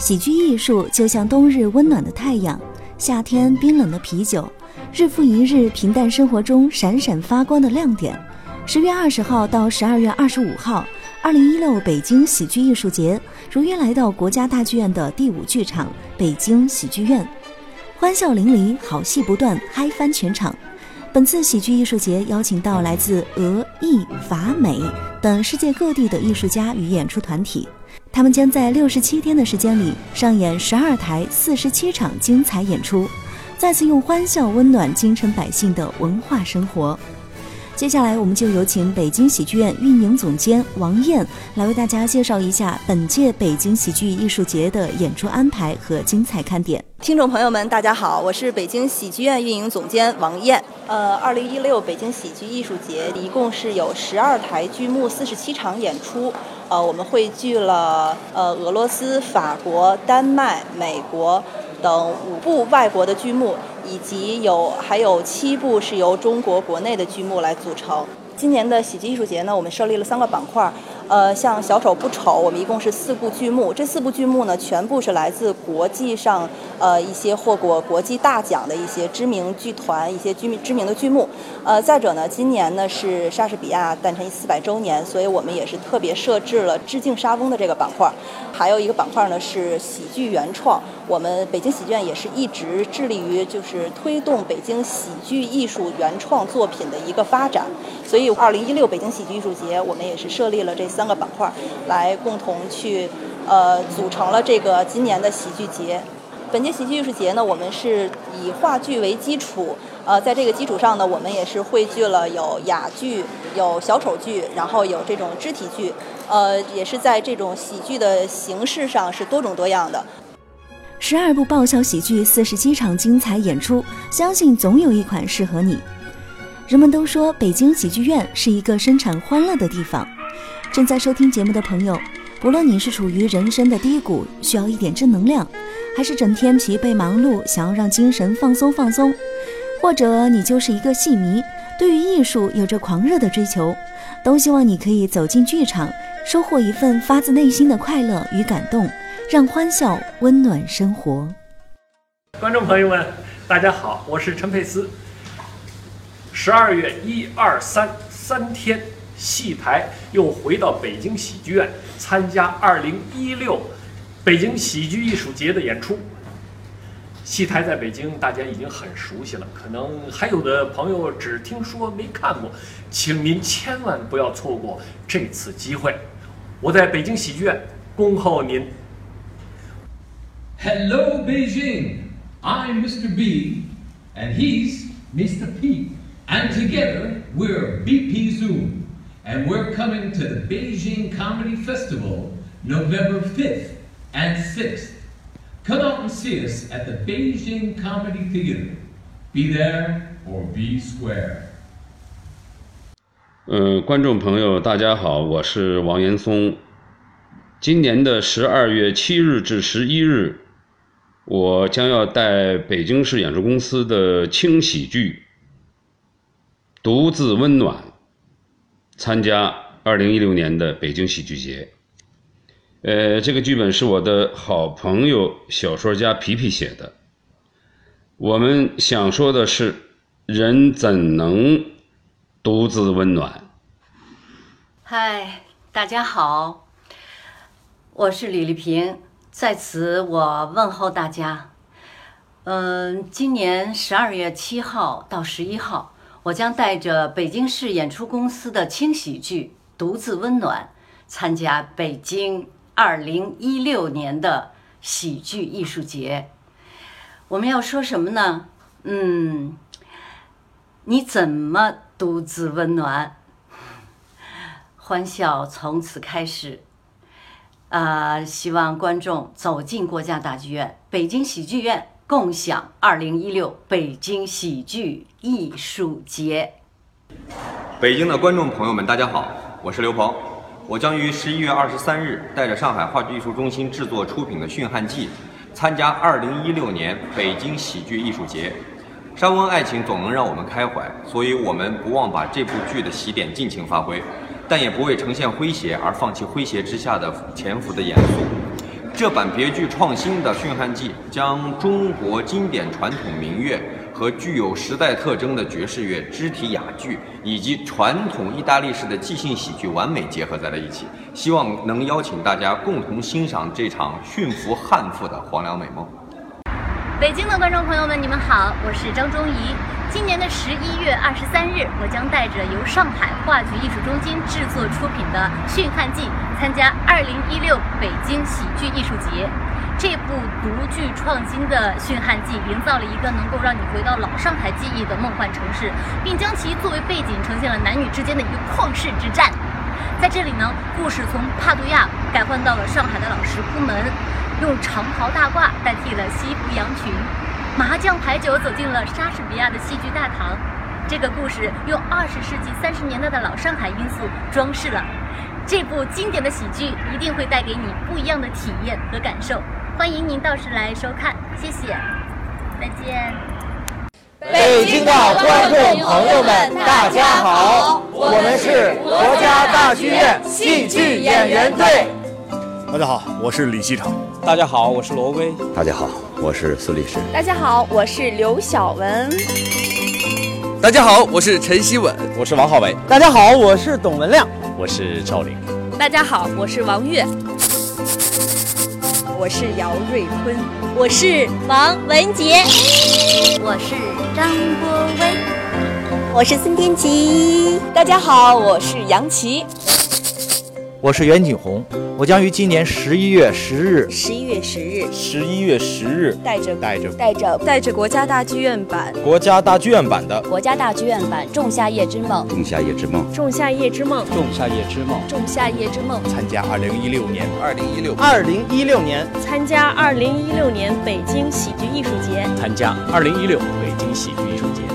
喜剧艺术就像冬日温暖的太阳，夏天冰冷的啤酒，日复一日平淡生活中闪闪发光的亮点。十月二十号到十二月二十五号，二零一六北京喜剧艺术节如约来到国家大剧院的第五剧场北京喜剧院，欢笑淋漓，好戏不断，嗨翻全场。本次喜剧艺术节邀请到来自俄、意、法、美等世界各地的艺术家与演出团体。他们将在六十七天的时间里上演十二台四十七场精彩演出，再次用欢笑温暖京城百姓的文化生活。接下来，我们就有请北京喜剧院运营总监王燕来为大家介绍一下本届北京喜剧艺术节的演出安排和精彩看点。听众朋友们，大家好，我是北京喜剧院运营总监王燕。呃，二零一六北京喜剧艺术节一共是有十二台剧目，四十七场演出。呃，我们汇聚了呃俄罗斯、法国、丹麦、美国等五部外国的剧目，以及有还有七部是由中国国内的剧目来组成。今年的喜剧艺术节呢，我们设立了三个板块。呃，像小丑不丑，我们一共是四部剧目。这四部剧目呢，全部是来自国际上呃一些获过国际大奖的一些知名剧团、一些知名知名的剧目。呃，再者呢，今年呢是莎士比亚诞辰四百周年，所以我们也是特别设置了致敬莎翁的这个板块。还有一个板块呢是喜剧原创，我们北京喜剧院也是一直致力于就是推动北京喜剧艺术原创作品的一个发展。所以，二零一六北京喜剧艺术节，我们也是设立了这。三三个板块来共同去，呃，组成了这个今年的喜剧节。本届喜剧艺术节呢，我们是以话剧为基础，呃，在这个基础上呢，我们也是汇聚了有哑剧、有小丑剧，然后有这种肢体剧，呃，也是在这种喜剧的形式上是多种多样的。十二部爆笑喜剧，四十七场精彩演出，相信总有一款适合你。人们都说北京喜剧院是一个生产欢乐的地方。正在收听节目的朋友，不论你是处于人生的低谷，需要一点正能量，还是整天疲惫忙碌，想要让精神放松放松，或者你就是一个戏迷，对于艺术有着狂热的追求，都希望你可以走进剧场，收获一份发自内心的快乐与感动，让欢笑温暖生活。观众朋友们，大家好，我是陈佩斯。十二月一二三三天。戏台又回到北京喜剧院参加二零一六北京喜剧艺术节的演出。戏台在北京大家已经很熟悉了，可能还有的朋友只听说没看过，请您千万不要错过这次机会。我在北京喜剧院恭候您。Hello Beijing, I'm Mr. B, and he's Mr. P, and together we're BP Zoom. and we're coming to the Beijing Comedy Festival November 5th and 6th. Come out and see us at the Beijing Comedy Theater. Be there or be square. 呃，观众朋友，大家好，我是王岩松。今年的十二月七日至十一日，我将要带北京市演出公司的轻喜剧《独自温暖》 参加二零一六年的北京喜剧节，呃，这个剧本是我的好朋友小说家皮皮写的。我们想说的是，人怎能独自温暖？嗨，大家好，我是李丽萍，在此我问候大家。嗯，今年十二月七号到十一号。我将带着北京市演出公司的轻喜剧《独自温暖》，参加北京二零一六年的喜剧艺术节。我们要说什么呢？嗯，你怎么独自温暖？欢笑从此开始。啊，希望观众走进国家大剧院，北京喜剧院。共享二零一六北京喜剧艺术节。北京的观众朋友们，大家好，我是刘鹏，我将于十一月二十三日带着上海话剧艺术中心制作出品的《驯汉记》，参加二零一六年北京喜剧艺术节。山温爱情总能让我们开怀，所以我们不忘把这部剧的喜点尽情发挥，但也不为呈现诙谐而放弃诙谐之下的潜伏的严肃。这版别具创新的驯汉记将中国经典传统民乐和具有时代特征的爵士乐、肢体哑剧以及传统意大利式的即兴喜剧完美结合在了一起，希望能邀请大家共同欣赏这场驯服汉妇的黄粱美梦。北京的观众朋友们，你们好，我是张忠怡。今年的十一月二十三日，我将带着由上海话剧艺术中心制作出品的《驯汉记》参加二零一六北京喜剧艺术节。这部独具创新的《驯汉记》营造了一个能够让你回到老上海记忆的梦幻城市，并将其作为背景呈现了男女之间的一个旷世之战。在这里呢，故事从帕杜亚改换到了上海的老石窟门。用长袍大褂代替了西服洋裙，麻将牌九走进了莎士比亚的戏剧大堂。这个故事用二十世纪三十年代的老上海因素装饰了这部经典的喜剧，一定会带给你不一样的体验和感受。欢迎您到时来收看，谢谢，再见。北京的观众朋友们，大家好，我们是国家大剧院戏剧演员队。大家好，我是李锡成。大家好，我是罗威。大家好，我是孙律师。大家好，我是刘晓文。大家好，我是陈希稳。我是王浩伟。大家好，我是董文亮。我是赵玲。大家好，我是王悦。我是姚瑞坤。我是王文杰。我是张波威。我是孙天琪。大家好，我是杨琪。我是袁景红，我将于今年十一月十日，十一月十日，十一月十日，带着带着。带着。带着国家大剧院版。国家大剧院版的。国家大剧院版《仲夏夜之梦》仲夏夜之梦。仲夏夜之梦。仲夏夜之梦。仲夏夜之梦。参加二零一六年。二零一六。二零一六年。参加二零一六年北京喜剧艺术节。参加二零一六北京喜剧艺术节。